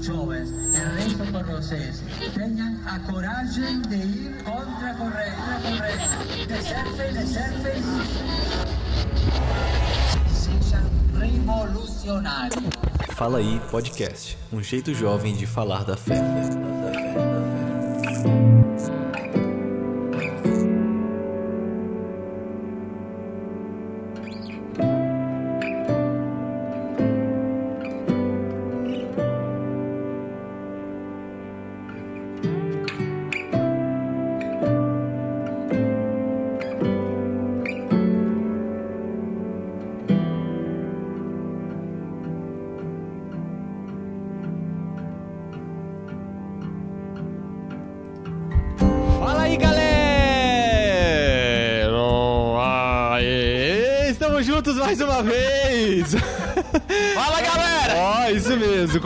Jovens, el resto por vocês. Tenham a coragem de ir contra a corrente. De ser feliz, de ser feliz. Sejam revolucionários. Fala aí podcast, um jeito jovem de falar da fé.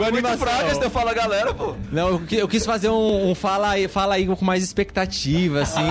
Animação. esse teu fala galera, pô. Não, eu, eu quis fazer um, um fala, aí, fala aí com mais expectativa, assim,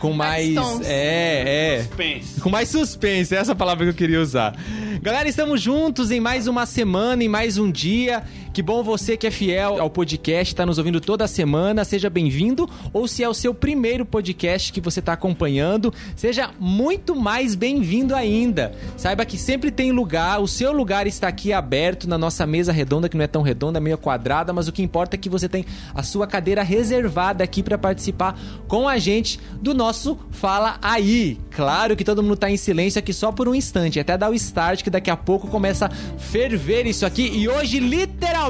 com mais... É, é. Suspense. Com mais suspense, essa é a palavra que eu queria usar. Galera, estamos juntos em mais uma semana, em mais um dia. Que bom você que é fiel ao podcast, está nos ouvindo toda semana. Seja bem-vindo. Ou se é o seu primeiro podcast que você está acompanhando, seja muito mais bem-vindo ainda. Saiba que sempre tem lugar, o seu lugar está aqui aberto na nossa mesa redonda, que não é tão redonda, meio quadrada, mas o que importa é que você tem a sua cadeira reservada aqui para participar com a gente do nosso Fala Aí. Claro que todo mundo tá em silêncio aqui só por um instante, até dar o start que daqui a pouco começa a ferver isso aqui e hoje literalmente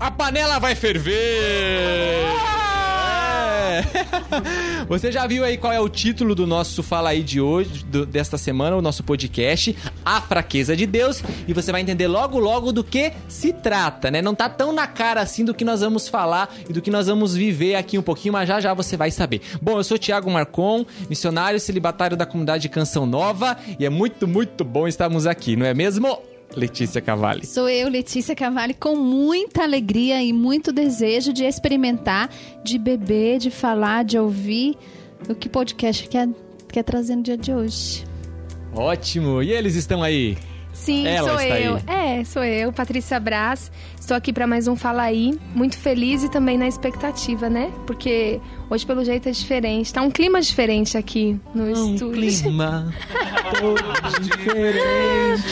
a panela vai ferver. É. Você já viu aí qual é o título do nosso Fala aí de hoje, do- desta semana, o nosso podcast, A Fraqueza de Deus, e você vai entender logo logo do que se trata, né? Não tá tão na cara assim do que nós vamos falar e do que nós vamos viver aqui um pouquinho, mas já já você vai saber. Bom, eu sou Thiago Marcon, missionário celibatário da comunidade Canção Nova, e é muito, muito bom estarmos aqui, não é mesmo? Letícia Cavalli. Sou eu, Letícia Cavalli, com muita alegria e muito desejo de experimentar, de beber, de falar, de ouvir o que o podcast quer, quer trazer no dia de hoje. Ótimo! E eles estão aí? Sim, Ela sou está eu. aí. É, sou eu, Patrícia Braz. Estou aqui para mais um Fala Aí. Muito feliz e também na expectativa, né? Porque hoje, pelo jeito, é diferente. Tá um clima diferente aqui no Um estúdio. clima todo diferente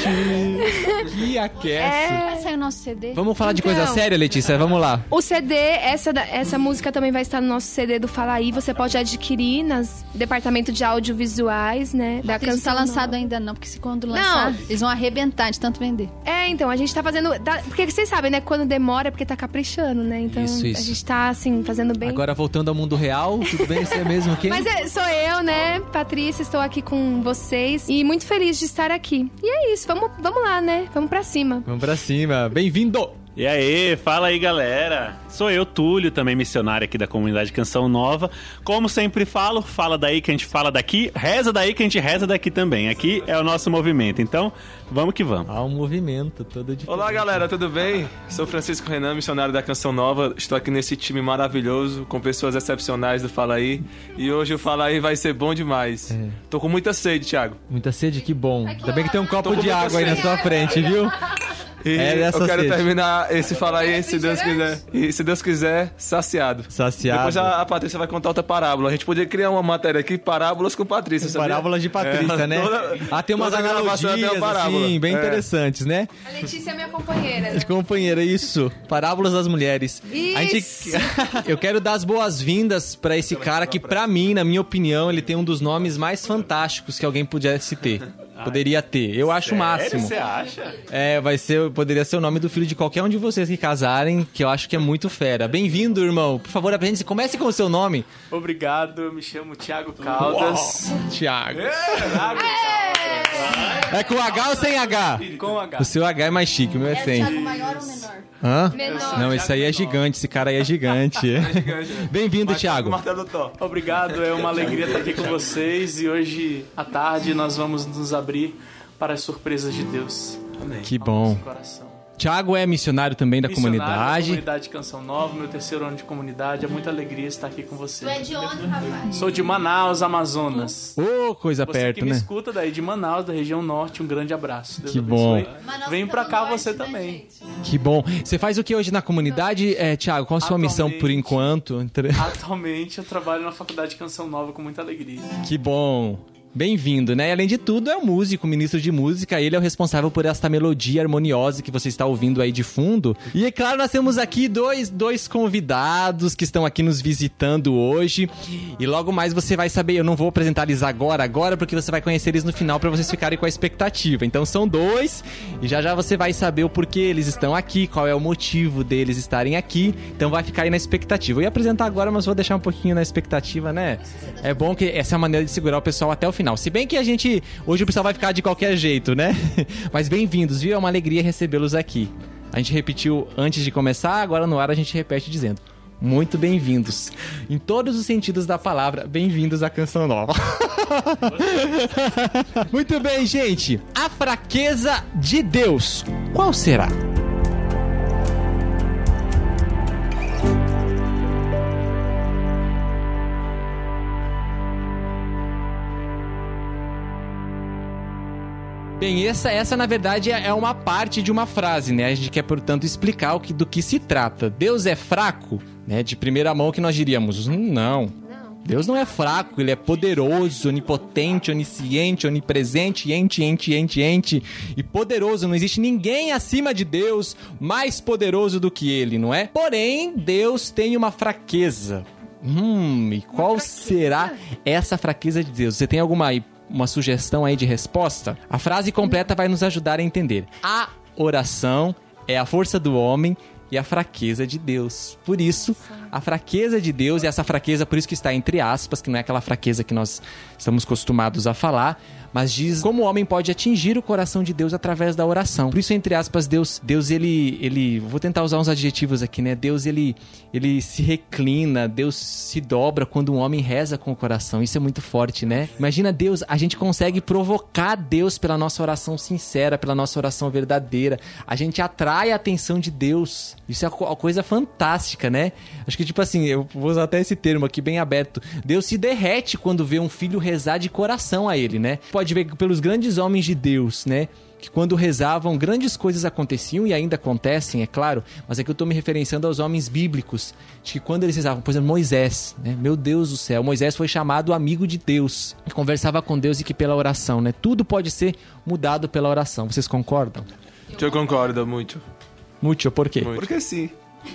que aquece. Vai sair o nosso CD? Vamos falar de coisa Então. séria, Letícia? Vamos lá. O CD, essa, essa música também vai estar no nosso CD do Fala Aí. Você pode adquirir nas departamento de audiovisuais, né? Da Isso não tá lançado nova. ainda não, porque se quando lançar, Não. eles vão arrebentar de tanto vender. É, então, a gente tá fazendo. tá- porque vocês sabem, né? Quando demora é porque tá caprichando, né? Então, Isso, isso. a gente tá, assim, fazendo bem. Agora voltando ao mundo real, tudo bem? Você é mesmo quem? Mas é, sou eu, né, Patrícia, estou aqui com vocês e muito feliz de estar aqui. E é isso, vamos, vamos lá, né? Vamos pra cima. Vamos pra cima. Bem-vindo! E aí, fala aí galera. Sou eu, Túlio, também missionário aqui da comunidade Canção Nova. Como sempre falo, fala daí que a gente fala daqui, reza daí que a gente reza daqui também. Aqui é o nosso movimento. Então, vamos que vamos. Há um movimento todo diferente. Olá galera, tudo bem? Sou Francisco Renan, missionário da Canção Nova. Estou aqui nesse time maravilhoso, com pessoas excepcionais do Fala Aí. E hoje o Fala Aí vai ser bom demais. É. Tô com muita sede, Thiago. Muita sede, que bom. Ainda bem que tem um copo de água aí na sede. sua frente, viu? E É dessa eu quero sede. terminar esse Fala Aí, se Deus quiser. E se Deus quiser, saciado. Saciado. Depois a, a Patrícia vai contar outra parábola. A gente podia criar uma matéria aqui, parábolas com Patrícia, sabia? Parábolas de Patrícia, É, né? toda- ah, tem umas analogias, uma parábola. assim, bem É. interessantes, né? A Letícia é minha companheira. né? De companheira, isso. Parábolas das mulheres. A gente... Eu quero dar as boas-vindas pra esse cara que, pra mim, na minha opinião, ele tem um dos nomes mais fantásticos que alguém pudesse ter. Poderia ter. Eu acho o máximo. Você acha? É, vai ser, poderia ser o nome do filho de qualquer um de vocês que casarem, que eu acho que é muito fera. Bem-vindo, irmão. Por favor, apresente-se. Comece com o seu nome. Obrigado, eu me chamo Thiago Caldas. Thiago. Thiago É com H ou sem H? com H. O seu H é mais chique, o meu é sem. maior ou menor? Hã? Menor. Não, esse aí é gigante, esse cara aí é gigante. Bem-vindo, Thiago. Martelo do Thor. Obrigado, é uma alegria estar aqui com vocês e hoje à tarde nós vamos nos abrir para as surpresas de Deus. Amém. Que bom. Coração. Thiago é missionário também da Missionário comunidade. Da comunidade Canção Nova, meu terceiro ano de comunidade. É muita alegria estar aqui com você. Tu é de onde, rapaz? Sou de Manaus, Amazonas. Ô, coisa Você perto, que me né? escuta daí de Manaus, da região norte, um grande abraço. Deus Que abençoe. bom. Manaus Vem pra cá norte, você né, também. gente? Que bom. Você faz o que hoje na comunidade, é, Thiago? Qual a sua missão por enquanto? Atualmente eu trabalho na Faculdade de Canção Nova com muita alegria. Que bom. Bem-vindo, né? E Além de tudo, é um músico, ministro de música. Ele é o responsável por esta melodia harmoniosa que você está ouvindo aí de fundo. E é claro, nós temos aqui dois, dois convidados que estão aqui nos visitando hoje. E logo mais você vai saber. Eu não vou apresentar eles agora, agora, porque você vai conhecer eles no final para vocês ficarem com a expectativa. Então são dois. E já já você vai saber o porquê eles estão aqui, qual é o motivo deles estarem aqui. Então vai ficar aí na expectativa. Eu ia apresentar agora, mas vou deixar um pouquinho na expectativa, né? É bom que essa é a maneira de segurar o pessoal até o final. Se bem que a gente. Hoje o pessoal vai ficar de qualquer jeito, né? Mas bem-vindos, viu? É uma alegria recebê-los aqui. A gente repetiu antes de começar, agora no ar a gente repete dizendo. Muito bem-vindos. Em todos os sentidos da palavra, bem-vindos à Canção Nova. Muito bem, gente. A fraqueza de Deus. Qual será? Bem, essa, essa na verdade é é uma parte de uma frase, né? A gente quer, portanto, explicar o que, do que se trata. Deus é fraco, né? De primeira mão que nós diríamos, "Hum, não. Deus não é fraco, ele é poderoso, onipotente, onisciente, onipresente, ente, ente, ente, ente e poderoso. Não existe ninguém acima de Deus mais poderoso do que ele, não é? Porém, Deus tem uma fraqueza. Hum, e qual será essa fraqueza de Deus? Você tem alguma uma sugestão aí de resposta? A frase completa vai nos ajudar a entender. A oração é a força do homem e a fraqueza de Deus. Por isso, a fraqueza de Deus, e essa fraqueza, por isso que está entre aspas, que não é aquela fraqueza que nós estamos acostumados a falar, mas diz como o homem pode atingir o coração de Deus através da oração. Por isso, entre aspas, Deus, Deus ele, ele, vou tentar usar uns adjetivos aqui, né? Deus ele, ele se reclina, Deus se dobra quando um homem reza com o coração. Isso é muito forte, né? Imagina Deus, a gente consegue provocar Deus pela nossa oração sincera, pela nossa oração verdadeira. A gente atrai a atenção de Deus. Isso é uma coisa fantástica, né? Acho que tipo assim, eu vou usar até esse termo aqui bem aberto. Deus se derrete quando vê um filho rezar de coração a ele, né? Pode ver pelos grandes homens de Deus, né? Que quando rezavam, grandes coisas aconteciam e ainda acontecem, é claro. Mas aqui eu tô me referenciando aos homens bíblicos. De que quando eles rezavam, por exemplo, Moisés, né? Meu Deus do céu, Moisés foi chamado amigo de Deus. Que conversava com Deus e que pela oração, né? Tudo pode ser mudado pela oração. Vocês concordam? Eu concordo muito. Muito, por quê? Porque sim.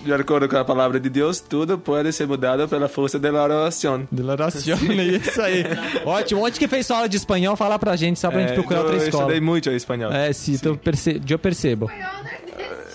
De acordo com a palavra de Deus, tudo pode ser mudado pela força da oração. De oração, é isso aí. Ótimo. Onde que fez sua aula de espanhol? Fala pra gente, só pra gente procurar eu outra Eu escola. estudei muito espanhol. É, sim, então perce... eu percebo.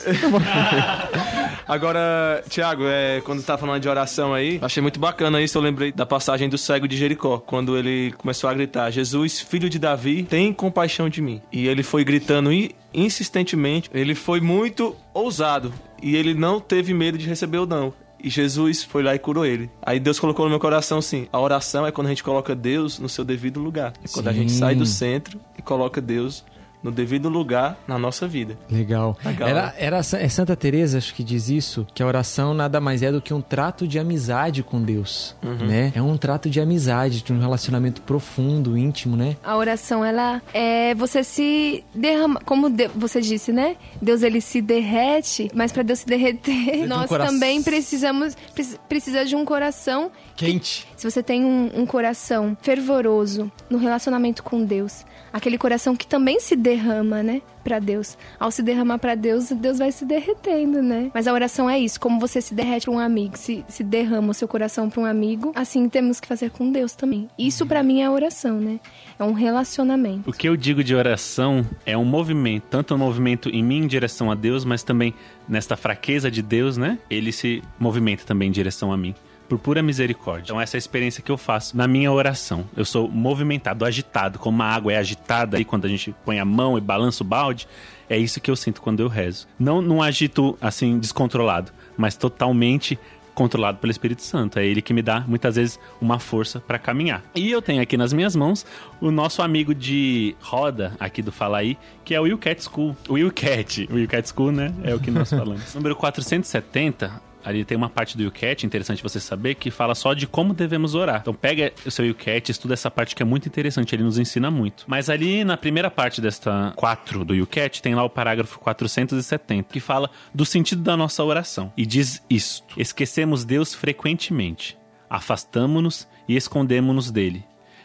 Agora, Tiago, é, quando tá falando de oração aí, achei muito bacana isso. Eu lembrei da passagem do cego de Jericó, quando ele começou a gritar: Jesus, filho de Davi, tem compaixão de mim. E ele foi gritando insistentemente, ele foi muito ousado e ele não teve medo de receber o não. E Jesus foi lá e curou ele. Aí Deus colocou no meu coração assim: a oração é quando a gente coloca Deus no seu devido lugar. É quando a gente Sim. sai do centro e coloca Deus no devido lugar na nossa vida. Legal. Legal, Era, era é Santa Teresa, acho que diz isso, que a oração nada mais é do que um trato de amizade com Deus, Uhum. né? É um trato de amizade, de um relacionamento profundo, íntimo, né? A oração, ela é você se derrama, como de- você disse, né? Deus ele se derrete, mas para Deus se derreter, de um nós coração- também precisamos preci- precisa de um coração. Quente. Se você tem um, um coração fervoroso no relacionamento com Deus, aquele coração que também se derrama, né, para Deus. Ao se derramar para Deus, Deus vai se derretendo, né? Mas a oração é isso, como você se derrete um amigo, se, se derrama o seu coração para um amigo, assim temos que fazer com Deus também. Isso para mim é oração, né? É um relacionamento. O que eu digo de oração é um movimento, tanto um movimento em mim em direção a Deus, mas também nesta fraqueza de Deus, né? Ele se movimenta também em direção a mim. Por pura misericórdia. Então, essa é a experiência que eu faço na minha oração. Eu sou movimentado, agitado, como a água é agitada aí quando a gente põe a mão e balança o balde. É isso que eu sinto quando eu rezo. Não num agito assim descontrolado, mas totalmente controlado pelo Espírito Santo. É ele que me dá muitas vezes uma força para caminhar. E eu tenho aqui nas minhas mãos o nosso amigo de roda aqui do Fala aí, que é o Will Cat School. Will Cat, Will Cat School, né? É o que nós falamos. Número 470, ali tem uma parte do YouCat, interessante você saber, que fala só de como devemos orar. Então pega o seu YouCat, estuda essa parte que é muito interessante, ele nos ensina muito. Mas ali na primeira parte desta 4 do YouCat, tem lá o parágrafo 470, que fala do sentido da nossa oração. E diz isto: Esquecemos Deus frequentemente, afastamo-nos e escondemos-nos dele.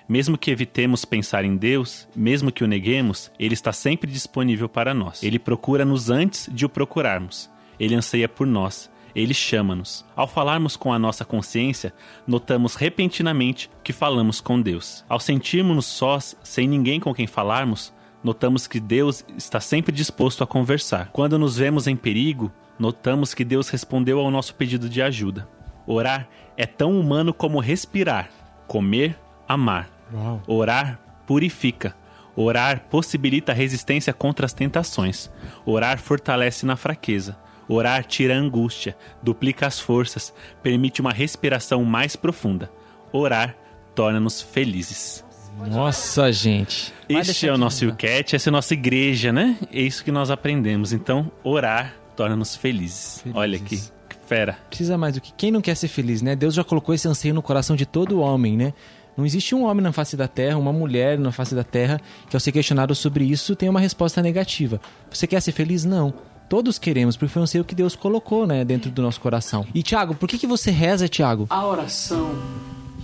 Mesmo que evitemos pensar em Deus, mesmo que o neguemos, ele está sempre disponível para nós. Ele procura-nos antes de o procurarmos. Ele anseia por nós. Ele chama-nos. Ao falarmos com a nossa consciência, notamos repentinamente que falamos com Deus. Ao sentirmos-nos sós, sem ninguém com quem falarmos, notamos que Deus está sempre disposto a conversar. Quando nos vemos em perigo, notamos que Deus respondeu ao nosso pedido de ajuda. Orar é tão humano como respirar, comer, amar. Uau. Orar purifica. Orar possibilita resistência contra as tentações. Orar fortalece na fraqueza. Orar tira a angústia, duplica as forças, permite uma respiração mais profunda. Orar torna-nos felizes. Nossa, gente. Este é o nosso né? UCAT, essa é a nossa igreja, né? É isso que nós aprendemos. Então, orar torna-nos felizes. Felizes. Olha que, que fera. Precisa mais do que quem não quer ser feliz, né? Deus já colocou esse anseio no coração de todo homem, né? Não existe um homem na face da terra, uma mulher na face da terra que ao ser questionado sobre isso tem uma resposta negativa. Você quer ser feliz? Não. Todos queremos, porque foi um anseio que Deus colocou, né, dentro do nosso coração. E Tiago, por que que você reza, Tiago? A oração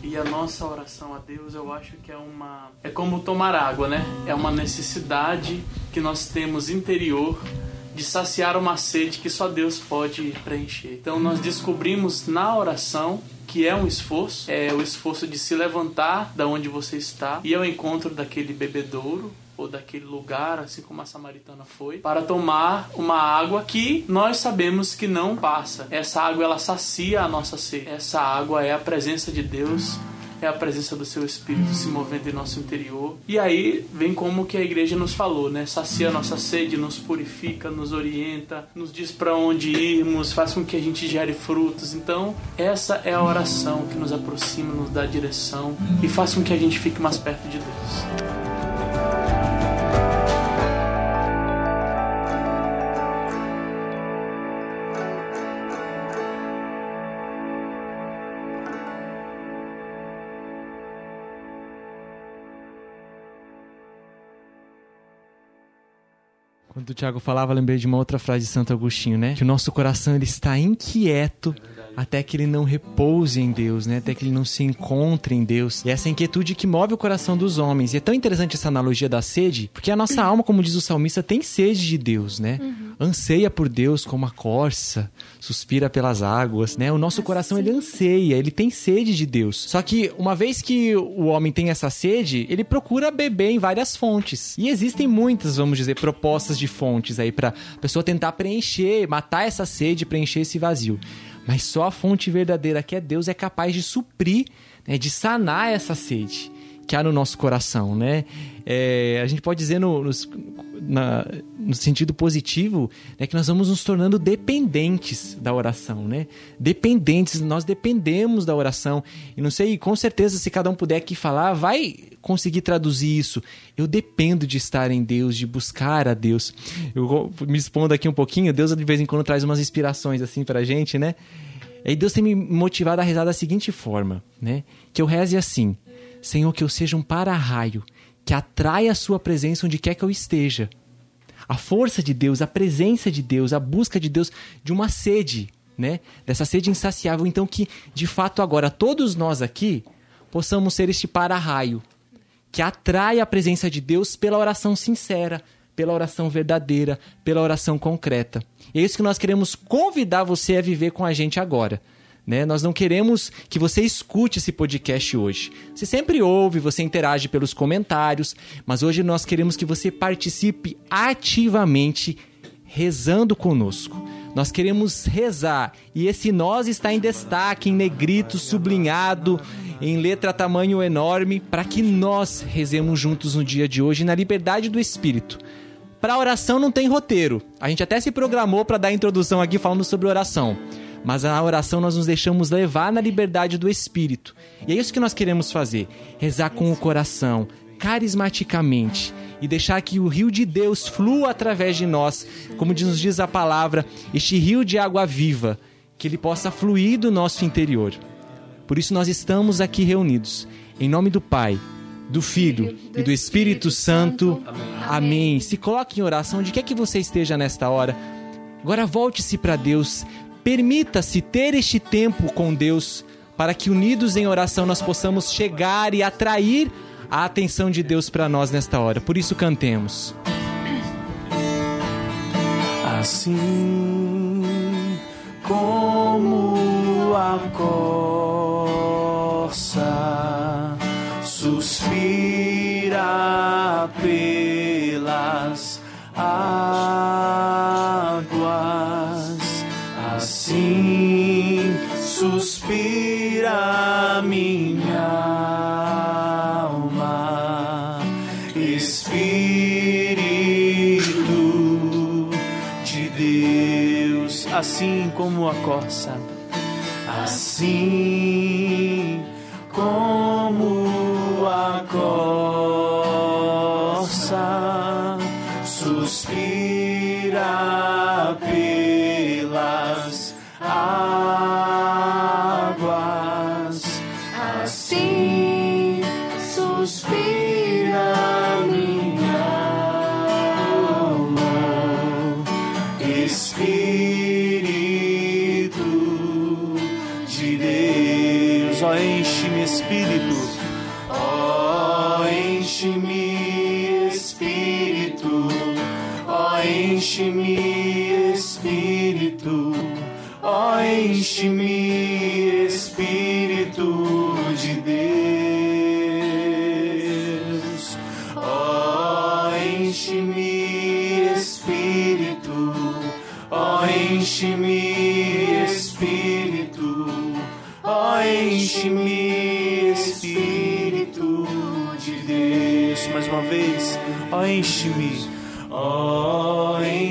e a nossa oração a Deus, eu acho que é uma. É como tomar água, né? É uma necessidade que nós temos interior de saciar uma sede que só Deus pode preencher. Então nós descobrimos na oração que é um esforço, é o esforço de se levantar da onde você está e ao encontro daquele bebedouro ou daquele lugar, assim como a samaritana foi, para tomar uma água que nós sabemos que não passa. Essa água ela sacia a nossa sede. Essa água é a presença de Deus, é a presença do seu espírito se movendo em nosso interior. E aí vem como que a igreja nos falou, né? Sacia nossa sede, nos purifica, nos orienta, nos diz para onde irmos, faz com que a gente gere frutos. Então, essa é a oração que nos aproxima, nos dá direção e faz com que a gente fique mais perto de Deus. Quando o Tiago falava, lembrei de uma outra frase de Santo Agostinho, né? Que o nosso coração ele está inquieto até que ele não repouse em Deus, né? Até que ele não se encontre em Deus. E essa inquietude que move o coração dos homens. E é tão interessante essa analogia da sede, porque a nossa alma, como diz o salmista, tem sede de Deus, né? Anseia por Deus como a corça, suspira pelas águas, né? O nosso coração ele anseia, ele tem sede de Deus. Só que uma vez que o homem tem essa sede, ele procura beber em várias fontes. E existem muitas, vamos dizer, propostas de fontes aí pra pessoa tentar preencher, matar essa sede, preencher esse vazio. Mas só a fonte verdadeira, que é Deus, é capaz de suprir, né, de sanar essa sede que há no nosso coração, né? É, a gente pode dizer no, nos- na- no sentido positivo, né, que nós vamos nos tornando dependentes da oração, né? Dependentes, nós dependemos da oração. E não sei, com certeza, se cada um puder aqui falar, vai conseguir traduzir isso. Eu dependo de estar em Deus, de buscar a Deus. Eu me expondo aqui um pouquinho, Deus de vez em quando traz umas inspirações assim pra gente, né? E Deus tem me motivado a rezar da seguinte forma, né? Que eu reze assim: Senhor, que eu seja um para-raio que atrai a sua presença onde quer que eu esteja. A força de Deus, a presença de Deus, a busca de Deus, de uma sede, né? Dessa sede insaciável. Então, que de fato agora todos nós aqui possamos ser este para-raio que atrai a presença de Deus pela oração sincera, pela oração verdadeira, pela oração concreta. E é isso que nós queremos convidar você a viver com a gente agora. Né? Nós não queremos que você escute esse podcast hoje. Você sempre ouve, você interage pelos comentários, mas hoje nós queremos que você participe ativamente rezando conosco. Nós queremos rezar e esse nós está em destaque, em negrito, sublinhado, em letra tamanho enorme, para que nós rezemos juntos no dia de hoje na liberdade do espírito. Para oração não tem roteiro. A gente até se programou para dar a introdução aqui falando sobre oração. Mas a oração nós nos deixamos levar na liberdade do Espírito. E é isso que nós queremos fazer: rezar com o coração, carismaticamente e deixar que o rio de Deus flua através de nós, como nos diz a palavra, este rio de água viva, que ele possa fluir do nosso interior. Por isso nós estamos aqui reunidos, em nome do Pai, do Filho e do Espírito Santo. Amém. Se coloque em oração onde quer que você esteja nesta hora. Agora volte-se para Deus. Permita-se ter este tempo com Deus para que unidos em oração nós possamos chegar e atrair a atenção de Deus para nós nesta hora. Por isso cantemos. Assim como a corça suspira pelas águas, como a corça, assim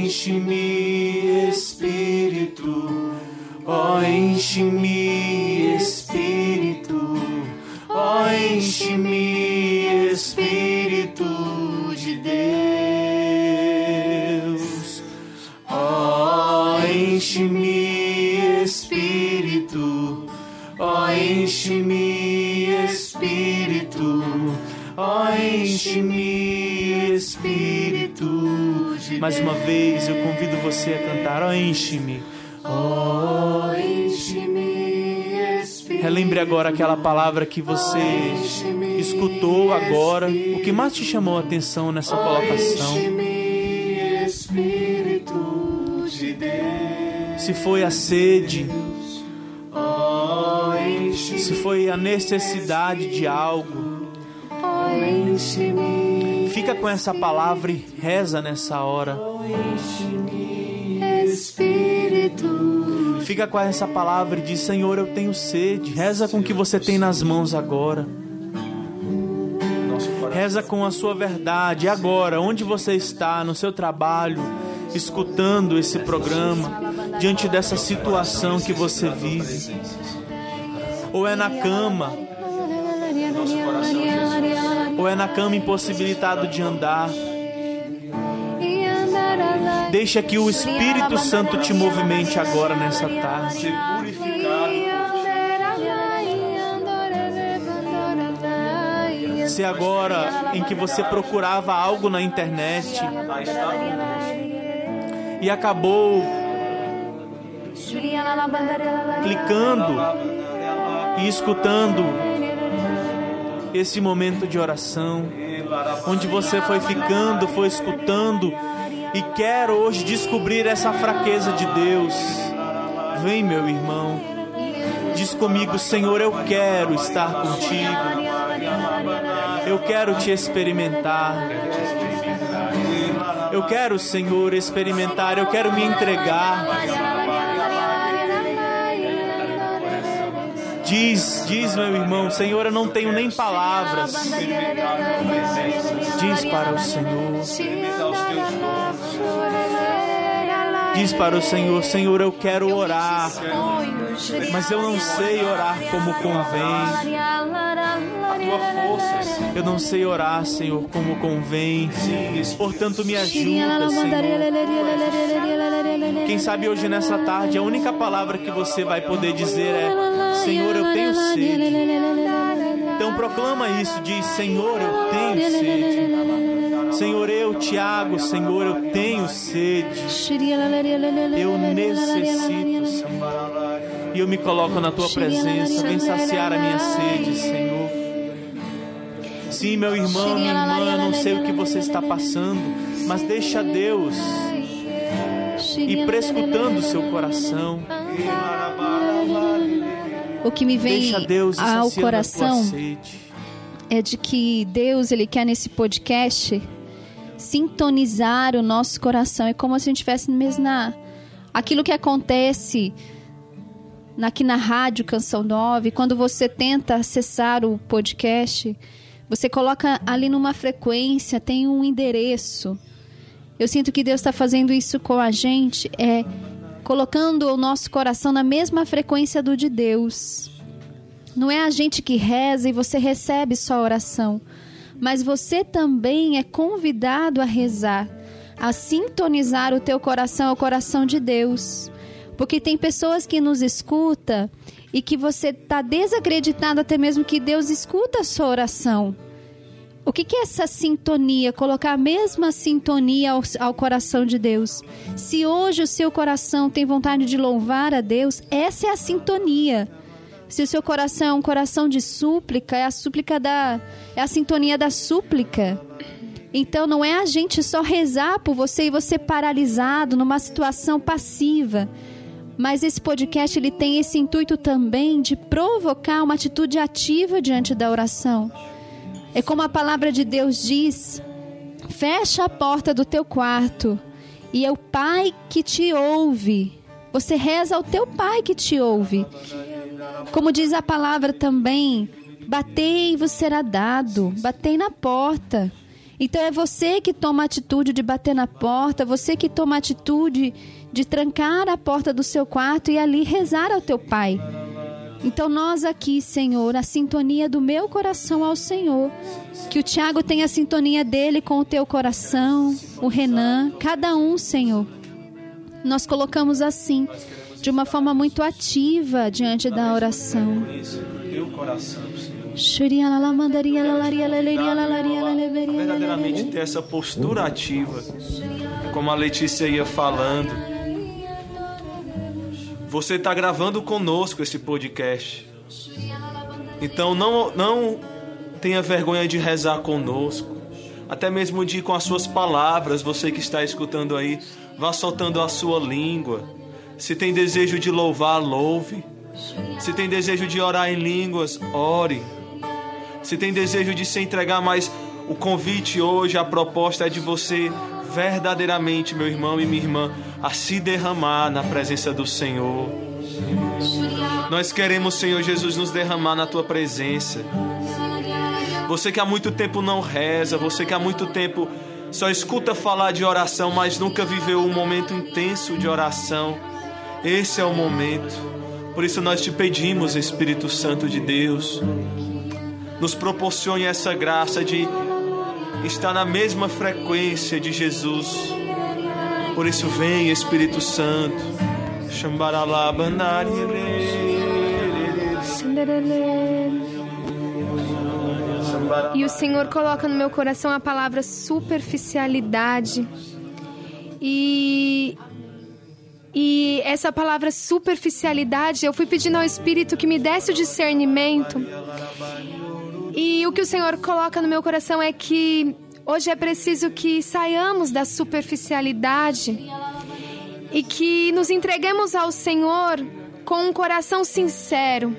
enche-me Espírito, ó enche-me Mais uma vez eu convido você a cantar, ó enche-me, ó enche-me Espírito. Relembre agora aquela palavra que você escutou agora, o que mais te chamou a atenção nessa colocação. Espírito de Deus. Se foi a sede, se foi a necessidade de algo, fica com essa palavra e reza nessa hora. Espírito Fica com essa palavra e diz: Senhor, eu tenho sede. Reza com o que você tem nas mãos agora. Reza com a sua verdade agora, onde você está, no seu trabalho, escutando esse programa, diante dessa situação que você vive. Ou é na cama, ou é na cama impossibilitado de andar. Deixa que o Espírito Santo te movimente agora nessa tarde. Se agora em que você procurava algo na internet e acabou clicando e escutando esse momento de oração, onde você foi ficando, foi escutando e quer hoje descobrir essa fraqueza de Deus. Vem, meu irmão, diz comigo, Senhor, eu quero estar contigo, eu quero te experimentar. Eu quero, Senhor, experimentar, eu quero me entregar. Diz, diz, meu irmão, Senhor, eu não tenho nem palavras. Diz para o Senhor. Diz para o Senhor: Senhor, eu quero orar, mas eu não sei orar como convém. Eu não sei orar, Senhor, como convém. Portanto, me ajuda, Senhor. Quem sabe hoje nessa tarde a única palavra que você vai poder dizer é: Senhor, eu tenho sede. Então proclama isso, diz: Senhor, eu tenho sede. Senhor, eu, Tiago, Senhor, eu tenho sede. Eu necessito, Senhor. E eu me coloco na tua presença. Vem saciar a minha sede, Senhor. Sim, meu irmão, minha irmã, não sei o que você está passando, mas deixa Deus ir prescutando o seu coração. O que me vem ao coração é de que Deus ele quer nesse podcast sintonizar o nosso coração. É como se a gente estivesse mesmo na aquilo que acontece aqui na rádio Canção 9, quando você tenta acessar o podcast, você coloca ali numa frequência, tem um endereço. Eu sinto que Deus está fazendo isso com a gente, é colocando o nosso coração na mesma frequência do de Deus. Não é a gente que reza e você recebe só oração, mas você também é convidado a rezar, a sintonizar o teu coração ao coração de Deus. Porque tem pessoas que nos escuta e que você está desacreditado até mesmo que Deus escuta a sua oração. O que, que é essa sintonia? Colocar a mesma sintonia ao, ao coração de Deus. Se hoje o seu coração tem vontade de louvar a Deus, essa é a sintonia. Se o seu coração é um coração de súplica, é a súplica da. é a sintonia da súplica. Então não é a gente só rezar por você e você paralisado numa situação passiva. Mas esse podcast ele tem esse intuito também de provocar uma atitude ativa diante da oração. É como a palavra de Deus diz: fecha a porta do teu quarto e é o Pai que te ouve. Você reza ao teu Pai que te ouve. Como diz a palavra também, batei e vos será dado, batei na porta. Então é você que toma a atitude de bater na porta, você que toma a atitude de trancar a porta do seu quarto e ali rezar ao teu Pai. Então nós aqui, Senhor, a sintonia do meu coração ao Senhor. Que o Tiago tenha a sintonia dele com o teu coração, o Renan, cada um, Senhor. Nós colocamos assim, de uma forma muito ativa diante da oração. Verdadeiramente ter essa postura ativa, como a Letícia ia falando. Você está gravando conosco esse podcast. Então não, não tenha vergonha de rezar conosco. Até mesmo de ir com as suas palavras, você que está escutando aí, vá soltando a sua língua. Se tem desejo de louvar, louve. Se tem desejo de orar em línguas, ore. Se tem desejo de se entregar, mas o convite hoje, a proposta é de você verdadeiramente, meu irmão e minha irmã, a se derramar na presença do Senhor. Nós queremos, Senhor Jesus, nos derramar na tua presença. Você que há muito tempo não reza, você que há muito tempo só escuta falar de oração, mas nunca viveu um momento intenso de oração. Esse é o momento. Por isso nós te pedimos, Espírito Santo de Deus, nos proporcione essa graça de estar na mesma frequência de Jesus. Por isso vem, Espírito Santo. E o Senhor coloca no meu coração a palavra superficialidade. E e essa palavra superficialidade, eu fui pedindo ao Espírito que me desse o discernimento. E o que o Senhor coloca no meu coração é que hoje é preciso que saiamos da superficialidade e que nos entreguemos ao Senhor com um coração sincero.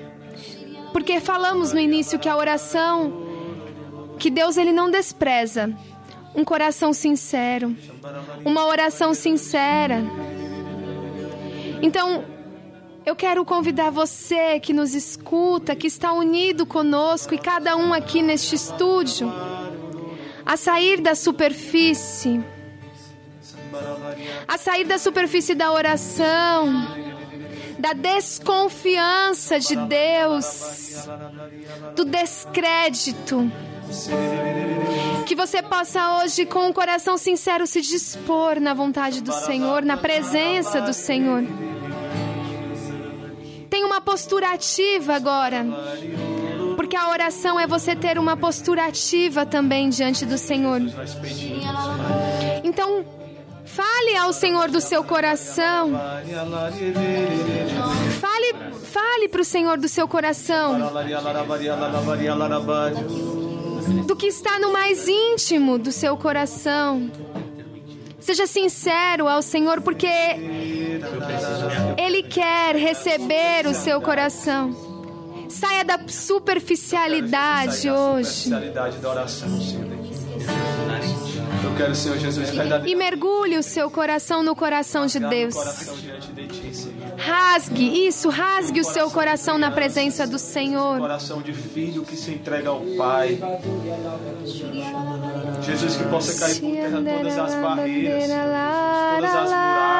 Porque falamos no início que a oração que Deus ele não despreza um coração sincero, uma oração sincera. Então, eu quero convidar você que nos escuta, que está unido conosco e cada um aqui neste estúdio, a sair da superfície, a sair da superfície da oração, da desconfiança de Deus, do descrédito. Que você possa hoje, com um coração sincero, se dispor na vontade do Senhor, na presença do Senhor. Tem uma postura ativa agora. Porque a oração é você ter uma postura ativa também diante do Senhor. Então, fale ao Senhor do seu coração. Fale, fale para o Senhor do seu coração. Do que está no mais íntimo do seu coração. Seja sincero ao Senhor, porque Ele quer receber o seu coração. Saia da superficialidade hoje. Eu quero, Senhor Jesus, verdadeiro E mergulhe o seu coração no coração de Deus. Rasgue isso, rasgue o seu coração na presença do Senhor. Coração de filho que se entrega ao Pai. Jesus, que possa cair por terra todas as barreiras, todas as muralhas.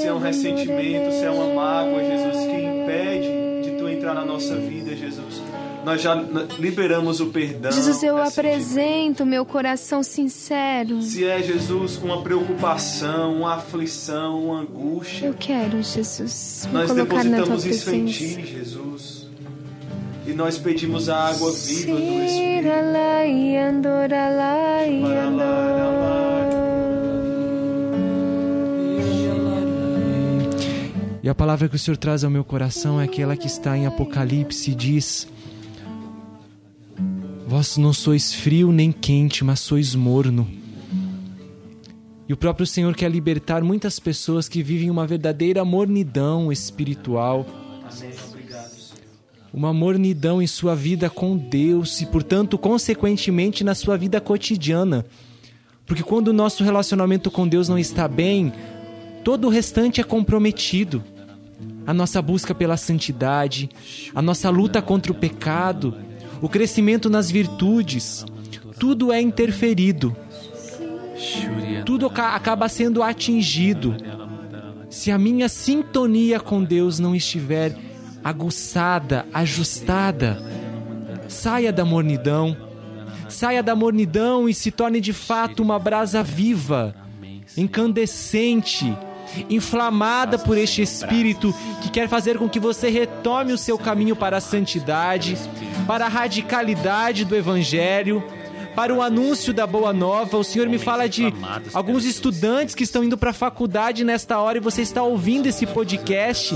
Se é um ressentimento, se é uma mágoa, Jesus, que impede de Tu entrar na nossa vida, Jesus. Nós já liberamos o perdão. Jesus, eu apresento meu coração sincero. Se é, Jesus, uma preocupação, uma aflição, uma angústia, Eu quero, Jesus, me nós colocar na tua depositamos isso em. Ti, Jesus. E nós pedimos a água viva do Espírito. E a palavra que o Senhor traz ao meu coração é aquela que está em Apocalipse, diz: Vós não sois frio nem quente, mas sois morno. E o próprio Senhor quer libertar muitas pessoas que vivem uma verdadeira mornidão espiritual. Uma mornidão em sua vida com Deus e, portanto, consequentemente, na sua vida cotidiana. Porque quando o nosso relacionamento com Deus não está bem, todo o restante é comprometido. A nossa busca pela santidade, a nossa luta contra o pecado, o crescimento nas virtudes, tudo é interferido. Tudo aca- acaba sendo atingido. Se a minha sintonia com Deus não estiver aguçada, ajustada, saia da mornidão. Saia da mornidão e se torne de fato uma brasa viva, incandescente, inflamada por este Espírito que quer fazer com que você retome o seu caminho para a santidade, para a radicalidade do Evangelho, para o anúncio da Boa Nova. O Senhor me fala de alguns estudantes que estão indo para a faculdade nesta hora e você está ouvindo esse podcast.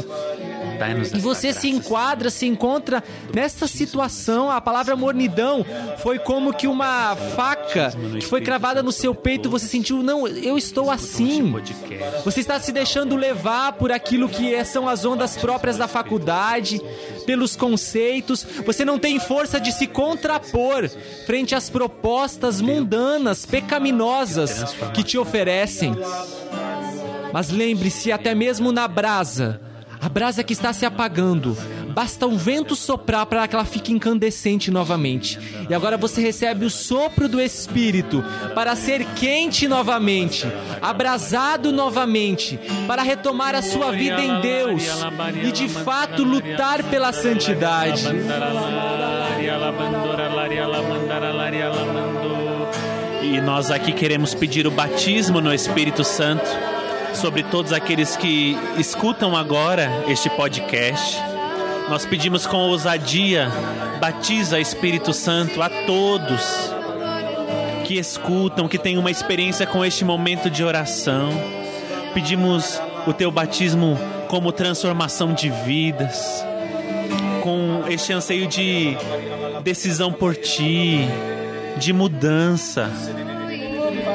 E você se enquadra, se encontra nessa situação. A palavra mornidão foi como que uma faca que foi cravada no seu peito. Você sentiu, não, eu estou assim. Você está se deixando levar por aquilo que é- são as ondas próprias da faculdade, pelos conceitos. Você não tem força de se contrapor frente às propostas mundanas, pecaminosas que te oferecem. Mas lembre-se, até mesmo na brasa, a brasa que está se apagando, basta um vento soprar para que ela fique incandescente novamente. E agora você recebe o sopro do Espírito para ser quente novamente, abrasado novamente, para retomar a sua vida em Deus e de fato lutar pela santidade. E nós aqui queremos pedir o batismo no Espírito Santo sobre todos aqueles que escutam agora este podcast. Nós pedimos com ousadia, batiza Espírito Santo a todos que escutam, que têm uma experiência com este momento de oração. Pedimos o teu batismo como transformação de vidas, com este anseio de decisão por ti, de mudança,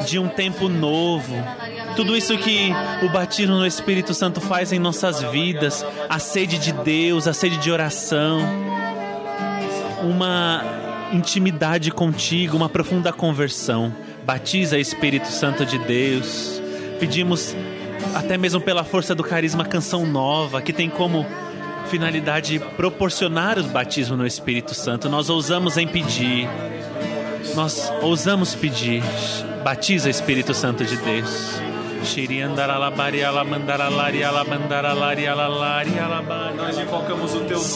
de um tempo novo. Tudo isso que o batismo no Espírito Santo faz em nossas vidas, a sede de Deus, a sede de oração, uma intimidade contigo, uma profunda conversão. Batiza Espírito Santo de Deus. Pedimos até mesmo pela força do carisma Canção Nova, que tem como finalidade proporcionar o batismo no Espírito Santo. Nós ousamos em pedir. Nós ousamos pedir. Batiza Espírito Santo de Deus. Nós invocamos o teu nome.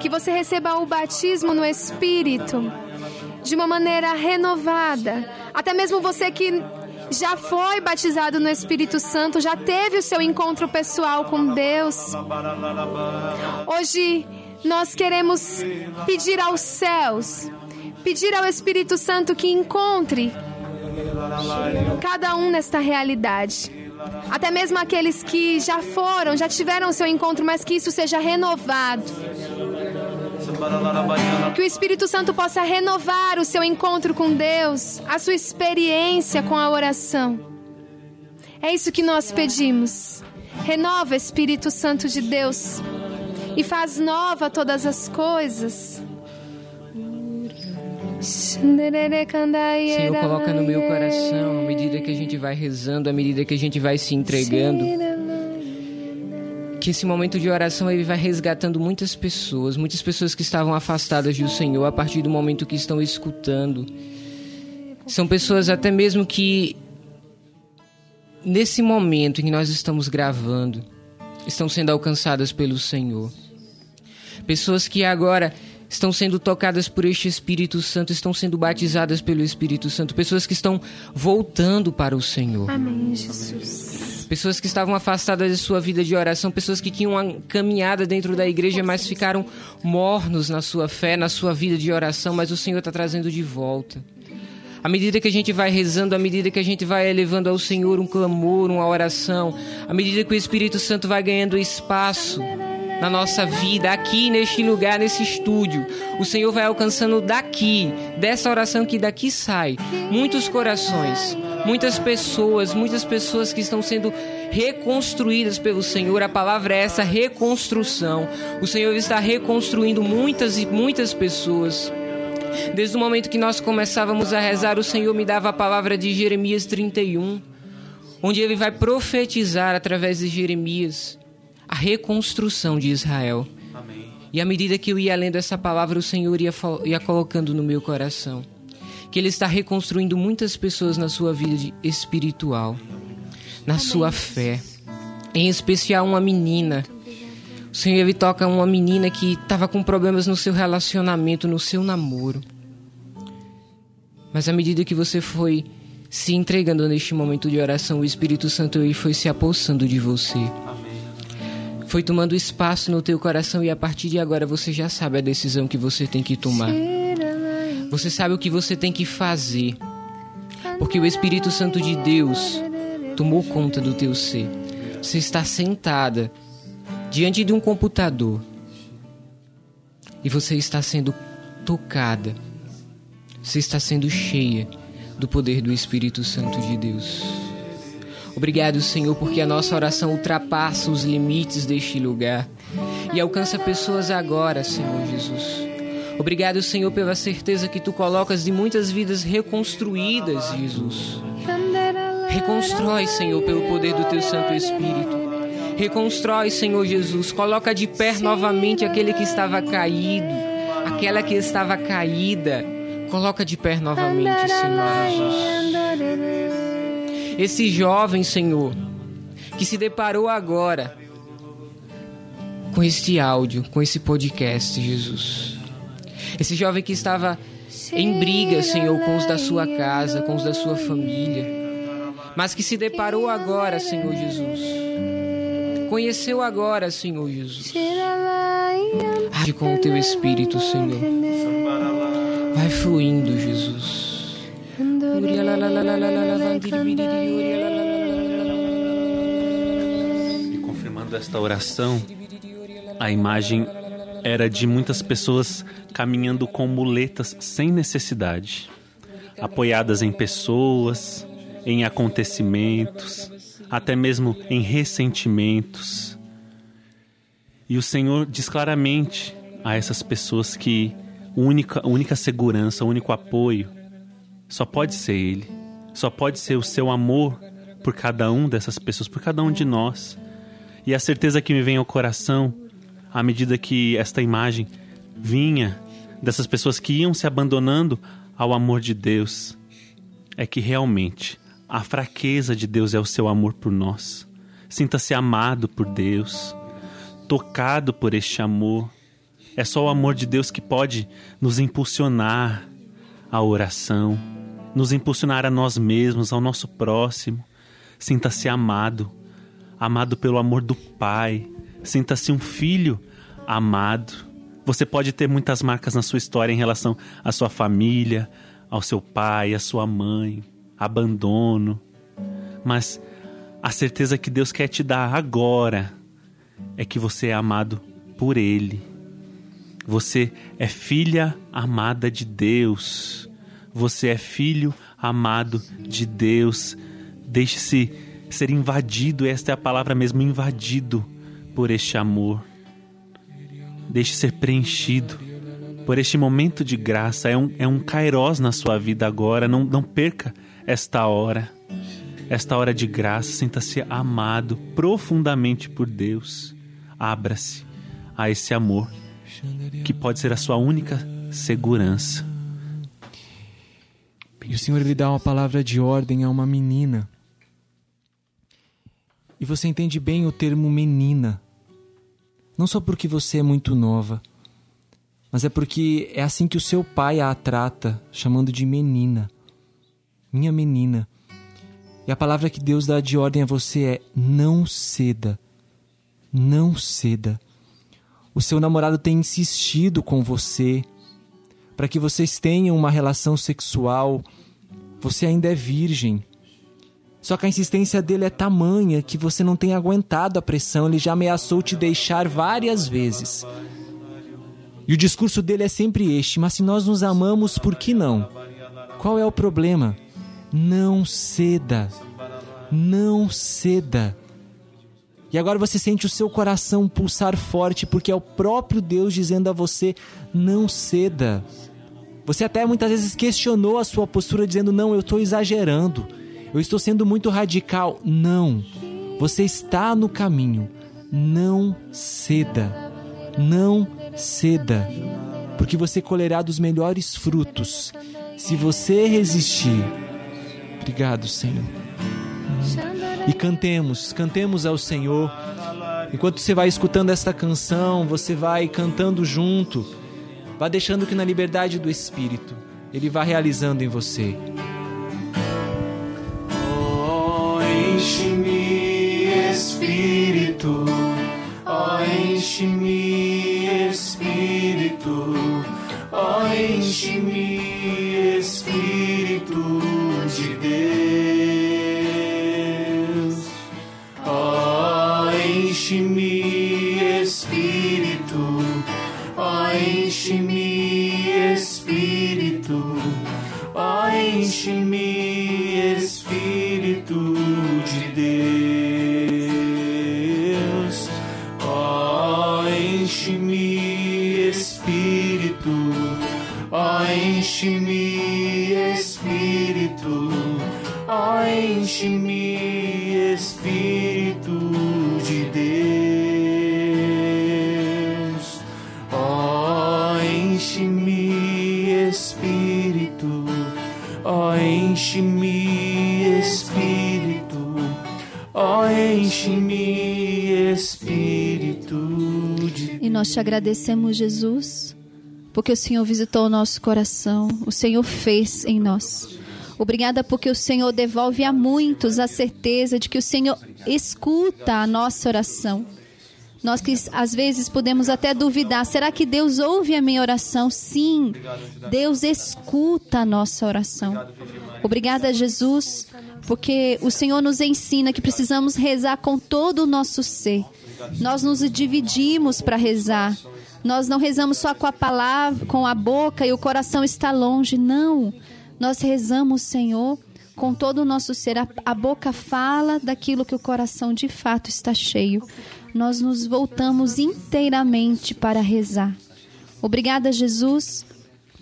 Que você receba o batismo no Espírito de uma maneira renovada. Até mesmo você que já foi batizado no Espírito Santo, já teve o seu encontro pessoal com Deus. Hoje nós queremos pedir aos céus, pedir ao Espírito Santo que encontre cada um nesta realidade. Até mesmo aqueles que já foram, já tiveram seu encontro, mas que isso seja renovado. Que o Espírito Santo possa renovar o seu encontro com Deus, a sua experiência com a oração. É isso que nós pedimos. Renova, Espírito Santo de Deus, e faz nova todas as coisas. Senhor, coloca no meu coração, à medida que a gente vai rezando, à medida que a gente vai se entregando, que esse momento de oração ele vai resgatando muitas pessoas, muitas pessoas que estavam afastadas do Senhor a partir do momento que estão escutando. São pessoas até mesmo que nesse momento em que nós estamos gravando, estão sendo alcançadas pelo Senhor. Pessoas que agora estão sendo tocadas por este Espírito Santo, estão sendo batizadas pelo Espírito Santo, pessoas que estão voltando para o Senhor. Amém, Jesus. Pessoas que estavam afastadas de sua vida de oração, pessoas que tinham uma caminhada dentro da igreja, mas ficaram mornos na sua fé, na sua vida de oração, mas o Senhor está trazendo de volta. À medida que a gente vai rezando, à medida que a gente vai elevando ao Senhor um clamor, uma oração, à medida que o Espírito Santo vai ganhando espaço na nossa vida, aqui neste lugar, nesse estúdio. O Senhor vai alcançando daqui, dessa oração que daqui sai, muitos corações, muitas pessoas, muitas pessoas que estão sendo reconstruídas pelo Senhor. A palavra é essa reconstrução. O Senhor está reconstruindo muitas e muitas pessoas. Desde o momento que nós começávamos a rezar, o Senhor me dava a palavra de Jeremias 31, onde ele vai profetizar através de Jeremias a reconstrução de Israel. Amém. E à medida que eu ia lendo essa palavra, o Senhor ia, ia colocando no meu coração que Ele está reconstruindo muitas pessoas na sua vida espiritual, na sua fé. Em especial uma menina. O Senhor ele toca uma menina que estava com problemas no seu relacionamento, no seu namoro. Mas à medida que você foi se entregando neste momento de oração, o Espírito Santo ele foi se apossando de você foi tomando espaço no teu coração e a partir de agora você já sabe a decisão que você tem que tomar. Você sabe o que você tem que fazer. Porque o Espírito Santo de Deus tomou conta do teu ser. Você está sentada diante de um computador e você está sendo tocada. Você está sendo cheia do poder do Espírito Santo de Deus. Obrigado, Senhor, porque a nossa oração ultrapassa os limites deste lugar e alcança pessoas agora, Senhor Jesus. Obrigado, Senhor, pela certeza que tu colocas de muitas vidas reconstruídas, Jesus. Reconstrói, Senhor, pelo poder do teu Santo Espírito. Reconstrói, Senhor Jesus. Coloca de pé novamente aquele que estava caído, aquela que estava caída. Coloca de pé novamente, Senhor Jesus esse jovem, Senhor, que se deparou agora com este áudio, com esse podcast, Jesus. Esse jovem que estava em briga, Senhor, com os da sua casa, com os da sua família, mas que se deparou agora, Senhor Jesus. Conheceu agora, Senhor Jesus. Age com o teu espírito, Senhor. Vai fluindo, Jesus. E confirmando esta oração, a imagem era de muitas pessoas caminhando com muletas sem necessidade, apoiadas em pessoas, em acontecimentos, até mesmo em ressentimentos. E o Senhor diz claramente a essas pessoas que a única, única segurança, o único apoio só pode ser Ele. Só pode ser o seu amor por cada um dessas pessoas, por cada um de nós. E a certeza que me vem ao coração, à medida que esta imagem vinha dessas pessoas que iam se abandonando ao amor de Deus, é que realmente a fraqueza de Deus é o seu amor por nós. Sinta-se amado por Deus, tocado por este amor. É só o amor de Deus que pode nos impulsionar à oração, nos impulsionar a nós mesmos, ao nosso próximo. Sinta-se amado, amado pelo amor do Pai. Sinta-se um filho amado. Você pode ter muitas marcas na sua história em relação à sua família, ao seu pai, à sua mãe, abandono. Mas a certeza que Deus quer te dar agora é que você é amado por Ele. Você é filha amada de Deus. Você é filho amado de Deus. Deixe-se ser invadido, esta é a palavra mesmo, invadido por este amor. Deixe ser preenchido por este momento de graça. É um, é um kairós na sua vida agora. Não, não perca esta hora. Esta hora de graça. Sinta-se amado profundamente por Deus. Abra-se a esse amor que pode ser a sua única segurança. E o Senhor lhe dá uma palavra de ordem a uma menina. E você entende bem o termo menina. Não só porque você é muito nova, mas é porque é assim que o seu pai a trata, chamando de menina. Minha menina. E a palavra que Deus dá de ordem a você é: não ceda. Não ceda. O seu namorado tem insistido com você para que vocês tenham uma relação sexual. Você ainda é virgem. Só que a insistência dele é tamanha que você não tem aguentado a pressão, ele já ameaçou te deixar várias vezes. E o discurso dele é sempre este: mas se nós nos amamos, por que não? Qual é o problema? Não ceda. Não ceda. E agora você sente o seu coração pulsar forte porque é o próprio Deus dizendo a você: não ceda. Você até muitas vezes questionou a sua postura dizendo: não, eu estou exagerando. Eu estou sendo muito radical. Não. Você está no caminho. Não ceda. Não ceda. Porque você colherá dos melhores frutos se você resistir. Obrigado, Senhor. E cantemos, cantemos ao Senhor. Enquanto você vai escutando esta canção, você vai cantando junto. Vá deixando que na liberdade do Espírito Ele vá realizando em você. enche-me, Espírito, ó, enche-me, nós te agradecemos, Jesus, porque o Senhor visitou o nosso coração, o Senhor fez em nós. Obrigada porque o Senhor devolve a muitos a certeza de que o Senhor escuta a nossa oração. Nós que às vezes podemos até duvidar, será que Deus ouve a minha oração? Sim, Deus escuta a nossa oração. Obrigada, Jesus, porque o Senhor nos ensina que precisamos rezar com todo o nosso ser. Nós nos dividimos para rezar. Nós não rezamos só com a palavra, com a boca e o coração está longe. Não. Nós rezamos, Senhor, com todo o nosso ser. A, a boca fala daquilo que o coração de fato está cheio. Nós nos voltamos inteiramente para rezar. Obrigada, Jesus,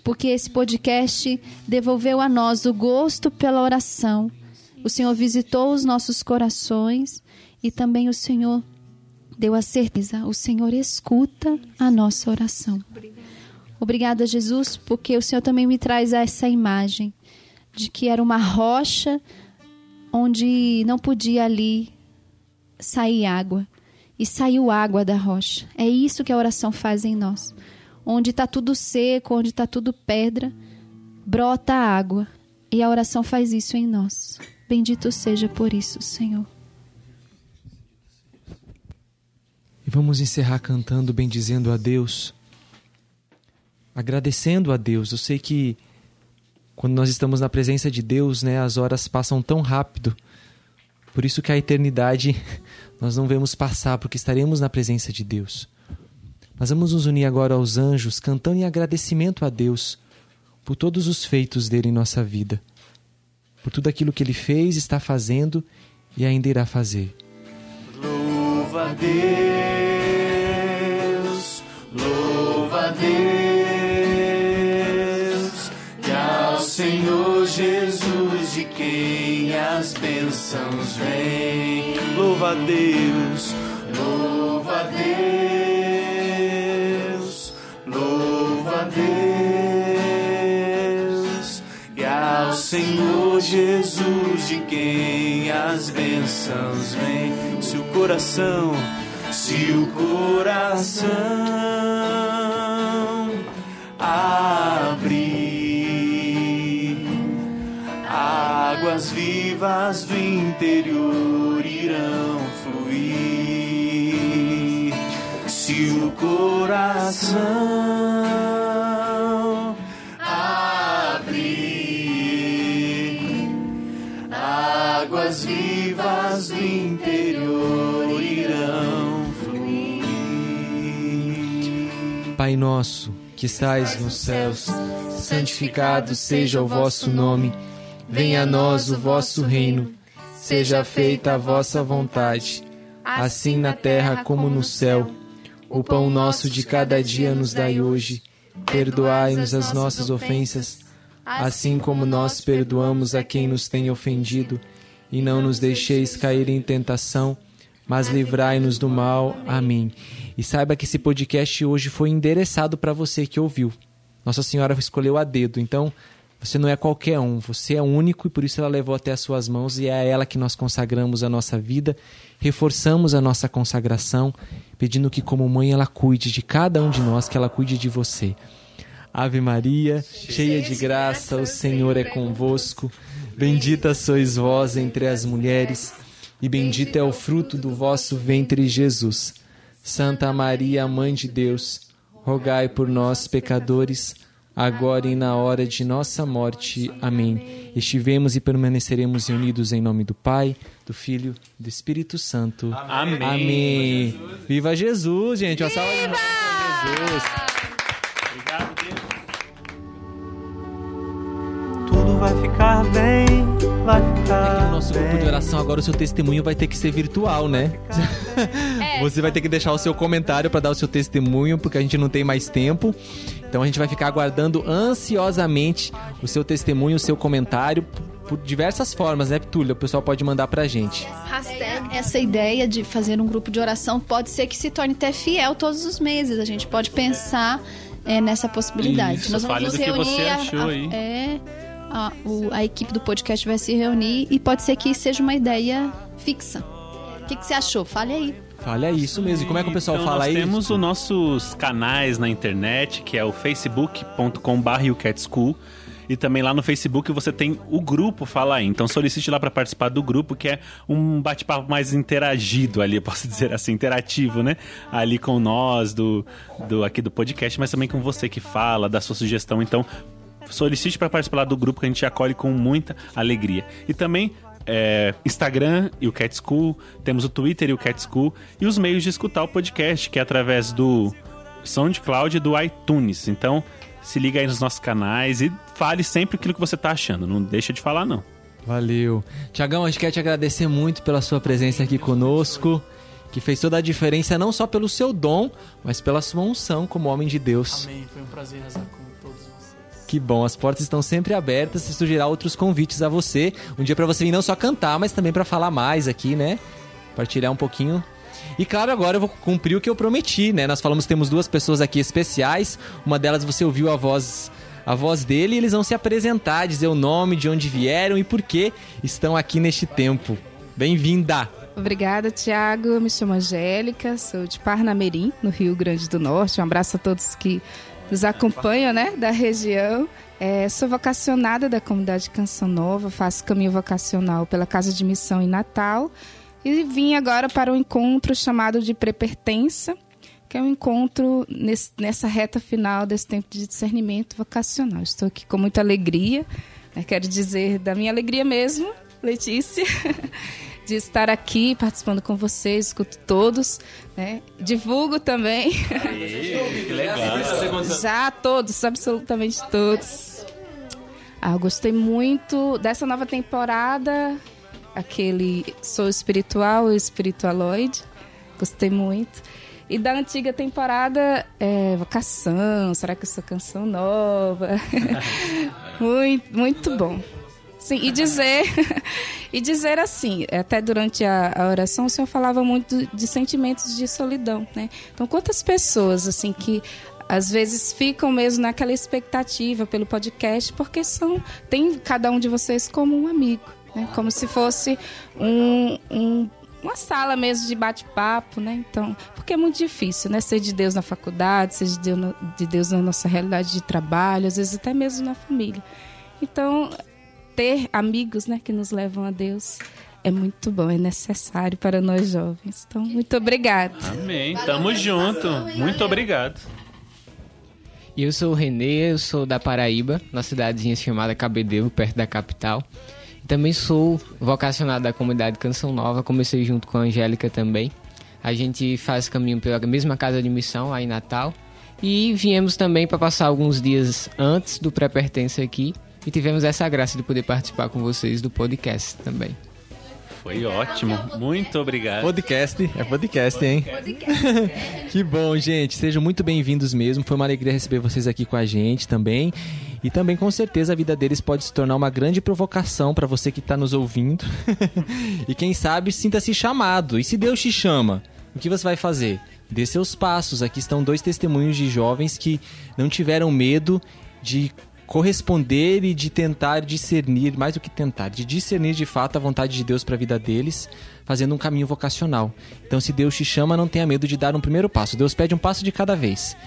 porque esse podcast devolveu a nós o gosto pela oração. O Senhor visitou os nossos corações e também o Senhor deu a certeza, o Senhor escuta a nossa oração. Obrigada, Jesus, porque o Senhor também me traz essa imagem de que era uma rocha onde não podia ali sair água. E saiu água da rocha. É isso que a oração faz em nós. Onde está tudo seco, onde está tudo pedra, brota água. E a oração faz isso em nós. Bendito seja por isso, Senhor. E vamos encerrar cantando, bendizendo a Deus, agradecendo a Deus. Eu sei que quando nós estamos na presença de Deus, né, as horas passam tão rápido. Por isso que a eternidade nós não vemos passar, porque estaremos na presença de Deus. Nós vamos nos unir agora aos anjos, cantando em agradecimento a Deus por todos os feitos dele em nossa vida, por tudo aquilo que ele fez, está fazendo e ainda irá fazer. Louva a Deus, Quem as bênçãos vêm. Louva a Deus, louva a Deus, louva a Deus, e ao Senhor Jesus de quem as bênçãos vêm. Se o coração, se o coração abrir, águas vivas do interior irão fluir. Se o coração abrir, águas vivas do interior irão fluir. Pai nosso, que estais nos céus, santificado seja o vosso nome. Venha a nós o vosso reino. Seja feita a vossa vontade, assim na terra como no céu. O pão nosso de cada dia nos dai hoje. Perdoai-nos as nossas ofensas, assim como nós perdoamos a quem nos tem ofendido. E não nos deixeis cair em tentação, mas livrai-nos do mal. Amém. E saiba que esse podcast hoje foi endereçado para você que ouviu. Nossa Senhora escolheu a dedo, então você não é qualquer um, você é único e por isso ela levou até as suas mãos e é a ela que nós consagramos a nossa vida, reforçamos a nossa consagração, pedindo que, como mãe, ela cuide de cada um de nós, que ela cuide de você. Ave Maria, cheia de graça, o Senhor é convosco. Bendita sois vós entre as mulheres, e bendito é o fruto do vosso ventre, Jesus. Santa Maria, Mãe de Deus, rogai por nós, pecadores, agora e na hora de nossa morte. Amém. Estivemos e permaneceremos unidos em nome do Pai, do Filho e do Espírito Santo. Amém. Amém. Viva Jesus, gente. Uma salva de Jesus. Obrigado, Deus. Tudo vai ficar bem, vai Aqui ficar no nosso grupo de oração agora o seu testemunho vai ter que ser virtual, né? É. Você vai ter que deixar o seu comentário para dar o seu testemunho, porque a gente não tem mais tempo. Então a gente vai ficar aguardando ansiosamente o seu testemunho, o seu comentário por diversas formas, né, Túlio? O pessoal pode mandar pra gente. Essa ideia de fazer um grupo de oração pode ser que se torne até fiel todos os meses. A gente pode pensar é, nessa possibilidade. Isso, Nós vamos fale nos reunir. você a- achou a- aí. É, a, o- a equipe do podcast vai se reunir e pode ser que seja uma ideia fixa. O que, que você achou? Fale aí. Olha isso mesmo. E como é que o pessoal então, fala nós aí? temos os nossos canais na internet, que é o facebook.com.br School. E também lá no Facebook você tem o grupo Fala aí. Então solicite lá para participar do grupo, que é um bate-papo mais interagido ali, eu posso dizer assim, interativo, né? Ali com nós, do, do aqui do podcast, mas também com você que fala, dá sua sugestão. Então solicite para participar lá do grupo que a gente acolhe com muita alegria. E também é, Instagram e o Cat School, temos o Twitter e o Cat School e os meios de escutar o podcast, que é através do SoundCloud e do iTunes. Então, se liga aí nos nossos canais e fale sempre aquilo que você tá achando. Não deixa de falar, não. Valeu. Tiagão, a gente quer te agradecer muito pela sua presença aqui conosco, que fez toda a diferença não só pelo seu dom, mas pela sua unção como homem de Deus. Amém. Foi um prazer rezar com. Que bom, as portas estão sempre abertas se surgirá outros convites a você. Um dia pra você vir não só cantar, mas também pra falar mais aqui, né? Partilhar um pouquinho. E claro, agora eu vou cumprir o que eu prometi, né? Nós falamos temos duas pessoas aqui especiais. Uma delas você ouviu a voz a voz dele e eles vão se apresentar, dizer o nome, de onde vieram e por que estão aqui neste tempo. Bem-vinda! Obrigada, Tiago. Me chamo Angélica, sou de Parnamirim, no Rio Grande do Norte. Um abraço a todos que nos acompanham, né, da região. É, sou vocacionada da comunidade Canção Nova, faço caminho vocacional pela Casa de Missão em Natal e vim agora para um encontro chamado de Prepertença, que é um encontro nesse, nessa reta final desse tempo de discernimento vocacional. Estou aqui com muita alegria, né, quero dizer da minha alegria mesmo, Letícia, de estar aqui participando com vocês, escuto todos, né? divulgo também. que legal. Já todos, absolutamente todos. Ah, eu gostei muito dessa nova temporada, aquele Sou Espiritual, Espiritualoide. Gostei muito. E da antiga temporada, é, Vocação, Será que eu sou canção nova? muito, muito bom. Sim, e dizer, e dizer assim, até durante a, a, oração o Senhor falava muito de sentimentos de solidão, né? Então, quantas pessoas, assim, que às vezes ficam mesmo naquela expectativa pelo podcast, porque são, tem cada um de vocês como um amigo, né? Como se fosse um, um uma sala mesmo de bate-papo, né? Então, porque é muito difícil, né? Ser de Deus na faculdade, ser de Deus, de Deus na nossa realidade de trabalho, às vezes até mesmo na família. Então, ter amigos, né, que nos levam a Deus é muito bom, é necessário para nós jovens. Então, muito obrigada. Amém. Tamo junto. Muito obrigado. E eu sou o Renê, eu sou da Paraíba, na cidadezinha chamada Cabedelo, perto da capital. Também sou vocacionado da comunidade Canção Nova, comecei junto com a Angélica também. A gente faz caminho pela mesma casa de missão aí em Natal. E viemos também para passar alguns dias antes do pré-pertença aqui. E tivemos essa graça de poder participar com vocês do podcast também. Foi ótimo. Muito obrigado. Podcast, é podcast, hein? Podcast. que bom, gente. Sejam muito bem-vindos mesmo. Foi uma alegria receber vocês aqui com a gente também. E também, com certeza, a vida deles pode se tornar uma grande provocação para você que está nos ouvindo. e quem sabe, sinta-se chamado. E se Deus te chama, o que você vai fazer? Dê seus passos. Aqui estão dois testemunhos de jovens que não tiveram medo de corresponder e de tentar discernir, mais do que tentar, de discernir de fato a vontade de Deus para a vida deles, fazendo um caminho vocacional. Então, se Deus te chama, não tenha medo de dar um primeiro passo. Deus pede um passo de cada vez.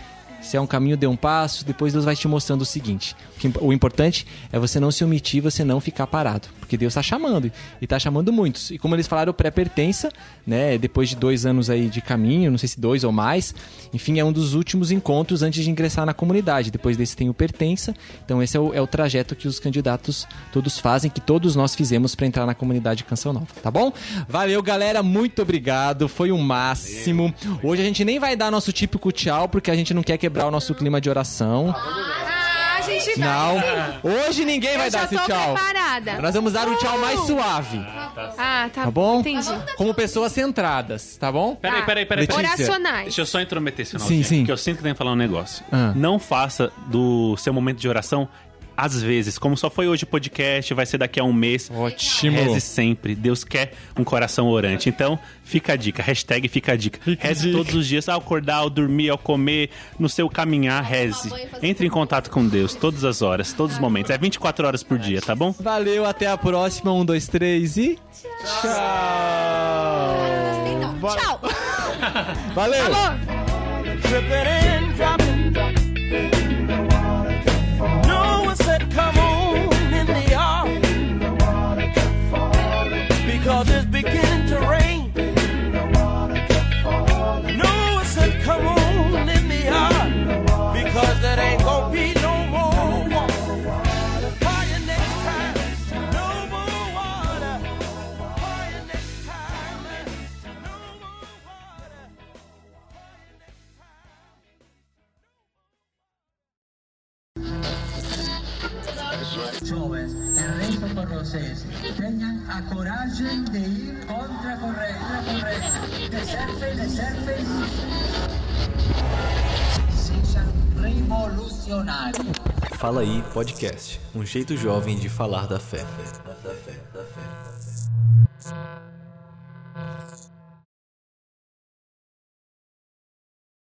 Se é um caminho, dê um passo, depois Deus vai te mostrando o seguinte. O importante é você não se omitir, você não ficar parado. Porque Deus está chamando, e está chamando muitos. E como eles falaram, pré-pertença, né? Depois de dois anos aí de caminho, não sei se dois ou mais. Enfim, é um dos últimos encontros antes de ingressar na comunidade. Depois desse tem o pertença. Então esse é o, é o trajeto que os candidatos todos fazem, que todos nós fizemos para entrar na comunidade Canção Nova, tá bom? Valeu, galera, muito obrigado. Foi o um máximo. Hoje a gente nem vai dar nosso típico tchau, porque a gente não quer quebrar o nosso clima de oração. Ah, a gente vai. Não, hoje ninguém vai Eu dar já esse tô tchau. preparada. Nós vamos dar o tchau mais suave, Ah, tá, tá bom? Entendi. Como pessoas centradas, tá bom? Peraí, peraí, peraí. peraí. Letícia. Oracionais. Deixa eu só intrometer esse Sim, sim. Porque eu sinto que tem que falar um negócio. Ah. Não faça do seu momento de oração às vezes, como só foi hoje o podcast, vai ser daqui a um mês. Ótimo. Reze sempre. Deus quer um coração orante. Então, fica a dica. Hashtag fica a dica. Fica reze dica. todos os dias, ao acordar, ao dormir, ao comer, no seu caminhar, reze. Entre em contato com Deus todas as horas, todos os momentos. É 24 horas por dia, tá bom? Valeu, até a próxima. Um, dois, três e. Tchau! Tchau. Valeu! Tripping vocês. Tenham a coragem de ir contra a corrente. Deserfem, deserfem. Seja revolucionário. Fala aí, podcast. Um jeito jovem de falar da fé. Da fé, da fé, da fé.